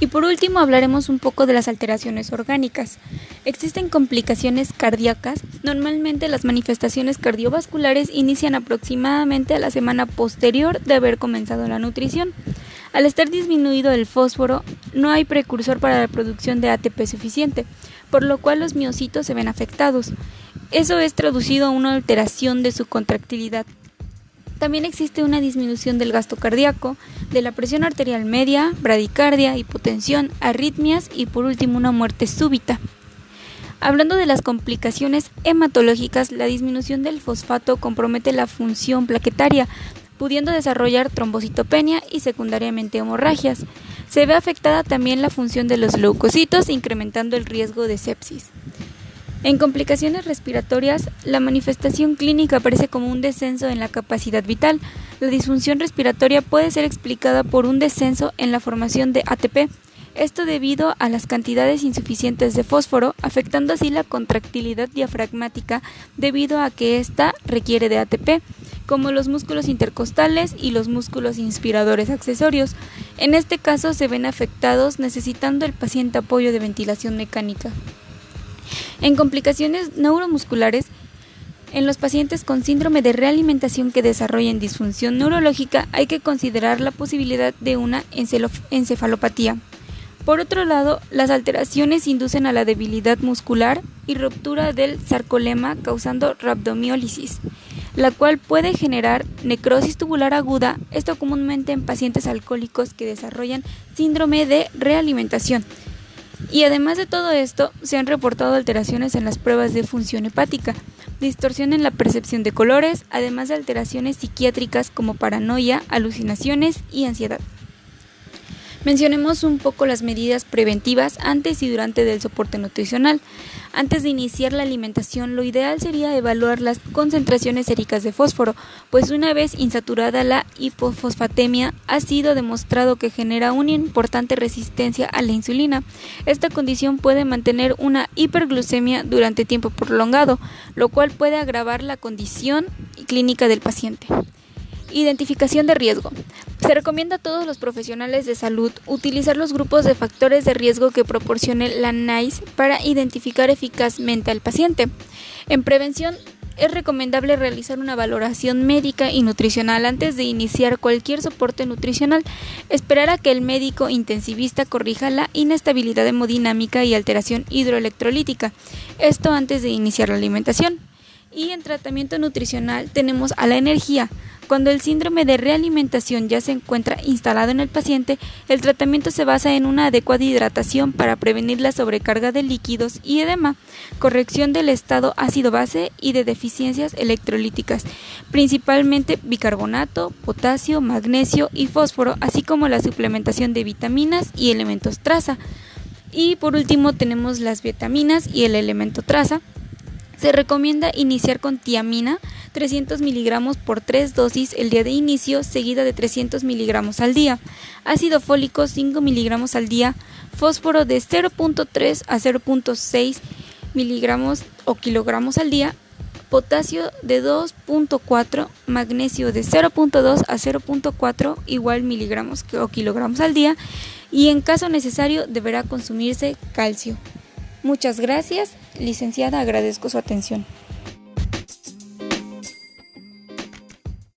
Y por último hablaremos un poco de las alteraciones orgánicas. Existen complicaciones cardíacas. Normalmente las manifestaciones cardiovasculares inician aproximadamente a la semana posterior de haber comenzado la nutrición. Al estar disminuido el fósforo, no hay precursor para la producción de ATP suficiente, por lo cual los miocitos se ven afectados. Eso es traducido a una alteración de su contractilidad. También existe una disminución del gasto cardíaco, de la presión arterial media, bradicardia, hipotensión, arritmias y por último una muerte súbita. Hablando de las complicaciones hematológicas, la disminución del fosfato compromete la función plaquetaria, pudiendo desarrollar trombocitopenia y secundariamente hemorragias. Se ve afectada también la función de los leucocitos, incrementando el riesgo de sepsis. En complicaciones respiratorias, la manifestación clínica aparece como un descenso en la capacidad vital. La disfunción respiratoria puede ser explicada por un descenso en la formación de ATP, esto debido a las cantidades insuficientes de fósforo, afectando así la contractilidad diafragmática debido a que ésta requiere de ATP, como los músculos intercostales y los músculos inspiradores accesorios. En este caso se ven afectados necesitando el paciente apoyo de ventilación mecánica. En complicaciones neuromusculares, en los pacientes con síndrome de realimentación que desarrollen disfunción neurológica hay que considerar la posibilidad de una encefalopatía. Por otro lado, las alteraciones inducen a la debilidad muscular y ruptura del sarcolema causando rhabdomiólisis, la cual puede generar necrosis tubular aguda, esto comúnmente en pacientes alcohólicos que desarrollan síndrome de realimentación. Y además de todo esto, se han reportado alteraciones en las pruebas de función hepática, distorsión en la percepción de colores, además de alteraciones psiquiátricas como paranoia, alucinaciones y ansiedad. Mencionemos un poco las medidas preventivas antes y durante del soporte nutricional. Antes de iniciar la alimentación, lo ideal sería evaluar las concentraciones séricas de fósforo, pues una vez insaturada la hipofosfatemia, ha sido demostrado que genera una importante resistencia a la insulina. Esta condición puede mantener una hiperglucemia durante tiempo prolongado, lo cual puede agravar la condición clínica del paciente. Identificación de riesgo. Se recomienda a todos los profesionales de salud utilizar los grupos de factores de riesgo que proporcione la NICE para identificar eficazmente al paciente. En prevención, es recomendable realizar una valoración médica y nutricional antes de iniciar cualquier soporte nutricional. Esperar a que el médico intensivista corrija la inestabilidad hemodinámica y alteración hidroelectrolítica. Esto antes de iniciar la alimentación. Y en tratamiento nutricional tenemos a la energía. Cuando el síndrome de realimentación ya se encuentra instalado en el paciente, el tratamiento se basa en una adecuada hidratación para prevenir la sobrecarga de líquidos y edema, corrección del estado ácido-base y de deficiencias electrolíticas, principalmente bicarbonato, potasio, magnesio y fósforo, así como la suplementación de vitaminas y elementos traza. Y por último tenemos las vitaminas y el elemento traza. Se recomienda iniciar con tiamina 300 miligramos por 3 dosis el día de inicio, seguida de 300 miligramos al día. Ácido fólico 5 miligramos al día. Fósforo de 0.3 a 0.6 miligramos o kilogramos al día. Potasio de 2.4, magnesio de 0.2 a 0.4 igual miligramos o kilogramos al día y en caso necesario deberá consumirse calcio. Muchas gracias, licenciada, agradezco su atención.